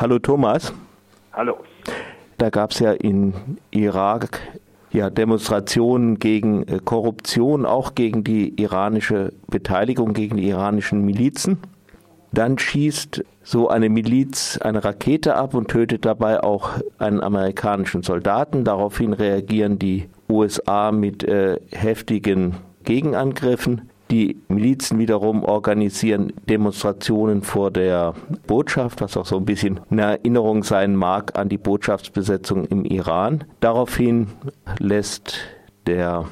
Hallo Thomas. Hallo. Da gab es ja in Irak ja, Demonstrationen gegen äh, Korruption, auch gegen die iranische Beteiligung, gegen die iranischen Milizen. Dann schießt so eine Miliz eine Rakete ab und tötet dabei auch einen amerikanischen Soldaten. Daraufhin reagieren die USA mit äh, heftigen Gegenangriffen. Die Milizen wiederum organisieren Demonstrationen vor der Botschaft, was auch so ein bisschen eine Erinnerung sein mag an die Botschaftsbesetzung im Iran. Daraufhin lässt der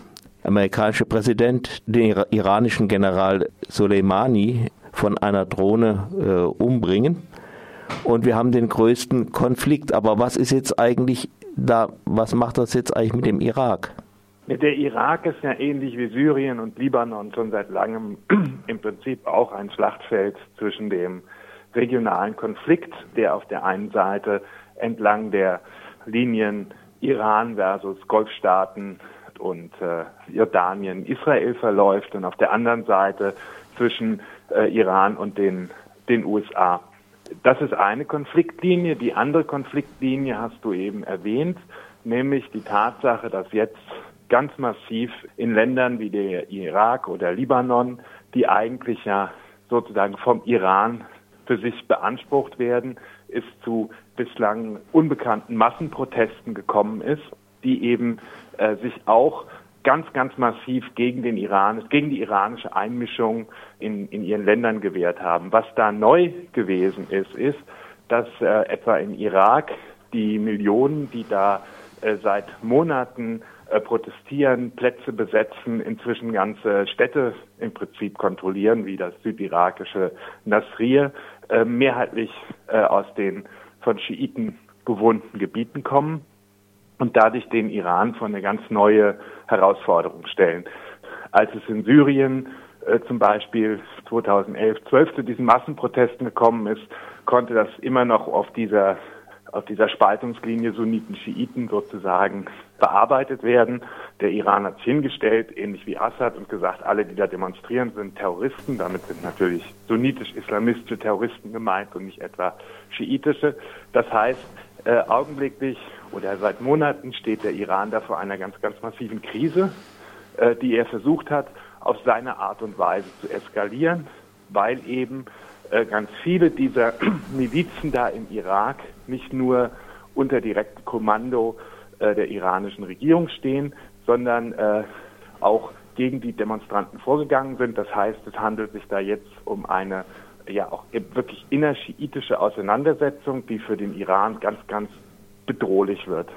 amerikanische Präsident den iranischen General Soleimani von einer Drohne äh, umbringen. Und wir haben den größten Konflikt. Aber was ist jetzt eigentlich da, was macht das jetzt eigentlich mit dem Irak? Der Irak ist ja ähnlich wie Syrien und Libanon schon seit langem im Prinzip auch ein Schlachtfeld zwischen dem regionalen Konflikt, der auf der einen Seite entlang der Linien Iran versus Golfstaaten und äh, Jordanien, Israel verläuft und auf der anderen Seite zwischen äh, Iran und den, den USA. Das ist eine Konfliktlinie. Die andere Konfliktlinie hast du eben erwähnt, nämlich die Tatsache, dass jetzt ganz massiv in Ländern wie der Irak oder Libanon, die eigentlich ja sozusagen vom Iran für sich beansprucht werden, es zu bislang unbekannten Massenprotesten gekommen ist, die eben äh, sich auch ganz, ganz massiv gegen den Iran, gegen die iranische Einmischung in, in ihren Ländern gewehrt haben. Was da neu gewesen ist, ist, dass äh, etwa im Irak die Millionen, die da seit Monaten äh, protestieren, Plätze besetzen, inzwischen ganze Städte im Prinzip kontrollieren, wie das südirakische Nasrir, äh, mehrheitlich äh, aus den von Schiiten bewohnten Gebieten kommen und dadurch den Iran vor eine ganz neue Herausforderung stellen. Als es in Syrien äh, zum Beispiel 2011, 12 zu diesen Massenprotesten gekommen ist, konnte das immer noch auf dieser auf dieser Spaltungslinie Sunniten-Schiiten sozusagen bearbeitet werden. Der Iran hat sich hingestellt, ähnlich wie Assad, und gesagt, alle, die da demonstrieren, sind Terroristen. Damit sind natürlich sunnitisch-islamistische Terroristen gemeint und nicht etwa schiitische. Das heißt, äh, augenblicklich oder seit Monaten steht der Iran da vor einer ganz, ganz massiven Krise, äh, die er versucht hat, auf seine Art und Weise zu eskalieren, weil eben ganz viele dieser Milizen da im Irak nicht nur unter direktem Kommando äh, der iranischen Regierung stehen, sondern äh, auch gegen die Demonstranten vorgegangen sind. Das heißt, es handelt sich da jetzt um eine ja auch wirklich innerschiitische Auseinandersetzung, die für den Iran ganz, ganz bedrohlich wird.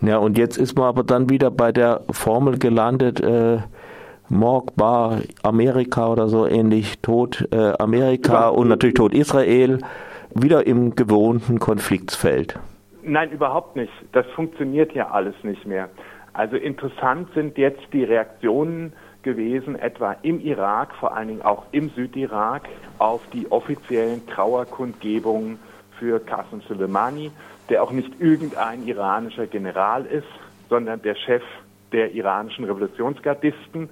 Ja, und jetzt ist man aber dann wieder bei der Formel gelandet, äh, Morgbar Amerika oder so ähnlich, Tod äh, Amerika und natürlich Tod Israel, wieder im gewohnten Konfliktfeld. Nein, überhaupt nicht. Das funktioniert ja alles nicht mehr. Also interessant sind jetzt die Reaktionen gewesen, etwa im Irak, vor allen Dingen auch im Südirak, auf die offiziellen Trauerkundgebungen für Qasem Soleimani, der auch nicht irgendein iranischer General ist, sondern der Chef der iranischen Revolutionsgardisten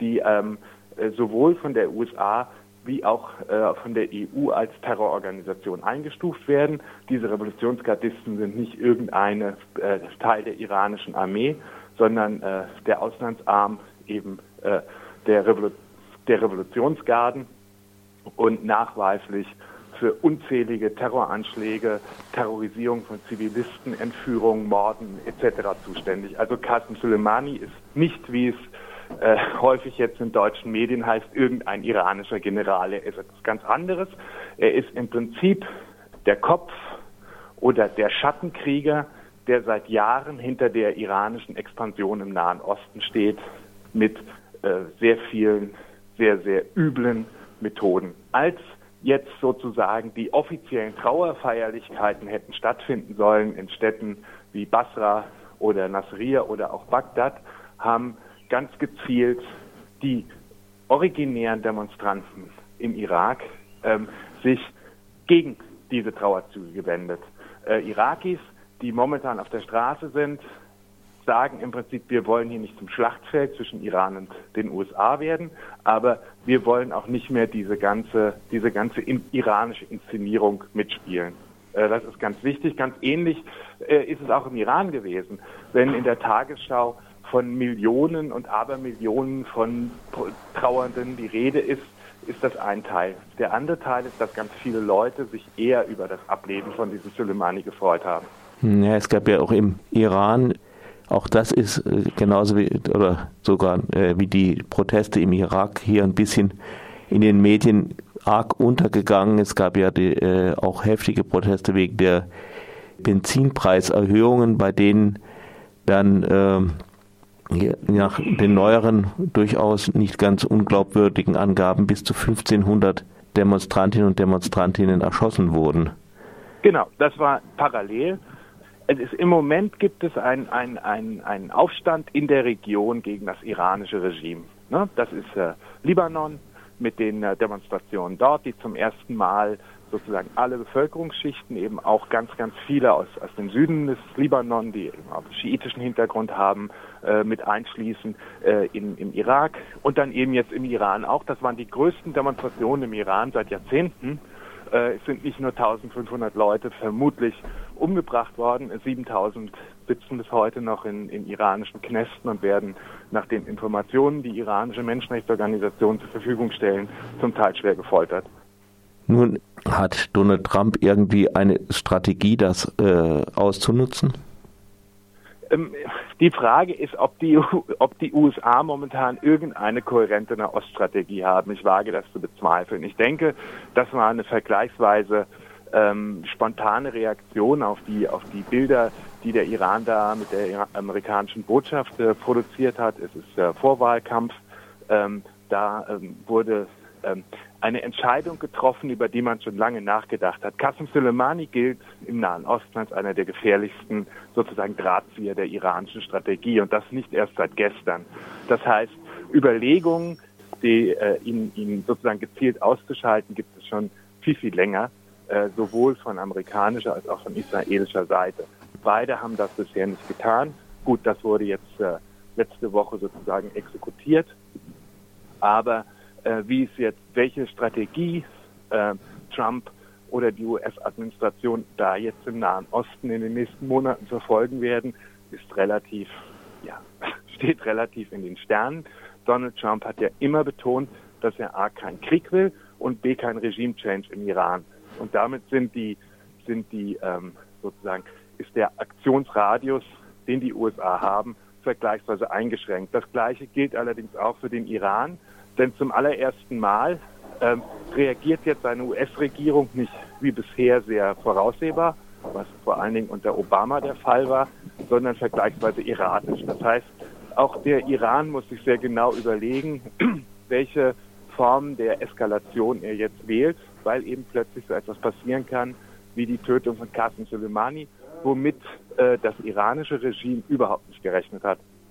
die ähm, äh, sowohl von der USA wie auch äh, von der EU als Terrororganisation eingestuft werden. Diese Revolutionsgardisten sind nicht irgendeine äh, Teil der iranischen Armee, sondern äh, der Auslandsarm eben äh, der, Revolu der Revolutionsgarden und nachweislich für unzählige Terroranschläge, Terrorisierung von Zivilisten, Entführungen, Morden etc. zuständig. Also Qasem Soleimani ist nicht, wie es äh, häufig jetzt in deutschen Medien heißt, irgendein iranischer General. Er ist etwas ganz anderes. Er ist im Prinzip der Kopf oder der Schattenkrieger, der seit Jahren hinter der iranischen Expansion im Nahen Osten steht, mit äh, sehr vielen, sehr, sehr üblen Methoden. Als jetzt sozusagen die offiziellen Trauerfeierlichkeiten hätten stattfinden sollen in Städten wie Basra oder Nasrir oder auch Bagdad, haben ganz gezielt die originären Demonstranten im Irak ähm, sich gegen diese Trauerzüge gewendet. Äh, Irakis, die momentan auf der Straße sind, sagen im Prinzip, wir wollen hier nicht zum Schlachtfeld zwischen Iran und den USA werden, aber wir wollen auch nicht mehr diese ganze, diese ganze iranische Inszenierung mitspielen. Äh, das ist ganz wichtig. Ganz ähnlich äh, ist es auch im Iran gewesen. Wenn in der Tagesschau von Millionen und Abermillionen von Trauernden die Rede ist, ist das ein Teil. Der andere Teil ist, dass ganz viele Leute sich eher über das Ableben von diesem Soleimani gefreut haben. Ja, es gab ja auch im Iran, auch das ist äh, genauso wie, oder sogar äh, wie die Proteste im Irak hier ein bisschen in den Medien arg untergegangen. Es gab ja die, äh, auch heftige Proteste wegen der Benzinpreiserhöhungen, bei denen dann äh, nach den neueren, durchaus nicht ganz unglaubwürdigen Angaben bis zu 1500 Demonstrantinnen und Demonstrantinnen erschossen wurden. Genau, das war parallel. Ist, Im Moment gibt es einen ein, Aufstand in der Region gegen das iranische Regime. Ne? Das ist äh, Libanon mit den äh, Demonstrationen dort, die zum ersten Mal sozusagen alle Bevölkerungsschichten, eben auch ganz, ganz viele aus, aus dem Süden des Libanon, die eben auch schiitischen Hintergrund haben, äh, mit einschließen äh, in, im Irak und dann eben jetzt im Iran auch. Das waren die größten Demonstrationen im Iran seit Jahrzehnten. Äh, es sind nicht nur 1500 Leute vermutlich umgebracht worden, 7000 sitzen bis heute noch in, in iranischen Knästen und werden nach den Informationen, die iranische Menschenrechtsorganisationen zur Verfügung stellen, zum Teil schwer gefoltert. Nun hat Donald Trump irgendwie eine Strategie, das äh, auszunutzen? Ähm, die Frage ist, ob die, ob die USA momentan irgendeine kohärente Nahoststrategie haben. Ich wage das zu bezweifeln. Ich denke, das war eine vergleichsweise ähm, spontane Reaktion auf die, auf die Bilder, die der Iran da mit der amerikanischen Botschaft äh, produziert hat. Es ist äh, Vorwahlkampf. Ähm, da ähm, wurde ähm, eine Entscheidung getroffen, über die man schon lange nachgedacht hat. Qasem Soleimani gilt im Nahen Osten als einer der gefährlichsten sozusagen Drahtzieher der iranischen Strategie und das nicht erst seit gestern. Das heißt, Überlegungen, die, äh, ihn, ihn sozusagen gezielt auszuschalten, gibt es schon viel, viel länger, äh, sowohl von amerikanischer als auch von israelischer Seite. Beide haben das bisher nicht getan. Gut, das wurde jetzt äh, letzte Woche sozusagen exekutiert, aber äh, wie es jetzt, welche Strategie äh, Trump oder die US-Administration da jetzt im Nahen Osten in den nächsten Monaten verfolgen werden, ist relativ, ja, steht relativ in den Sternen. Donald Trump hat ja immer betont, dass er A keinen Krieg will und B kein Regime-Change im Iran. Und damit sind die, sind die ähm, sozusagen, ist der Aktionsradius, den die USA haben, vergleichsweise eingeschränkt. Das Gleiche gilt allerdings auch für den Iran. Denn zum allerersten Mal ähm, reagiert jetzt eine US-Regierung nicht wie bisher sehr voraussehbar, was vor allen Dingen unter Obama der Fall war, sondern vergleichsweise erratisch. Das heißt, auch der Iran muss sich sehr genau überlegen, welche Form der Eskalation er jetzt wählt, weil eben plötzlich so etwas passieren kann wie die Tötung von Qasem Soleimani, womit äh, das iranische Regime überhaupt nicht gerechnet hat.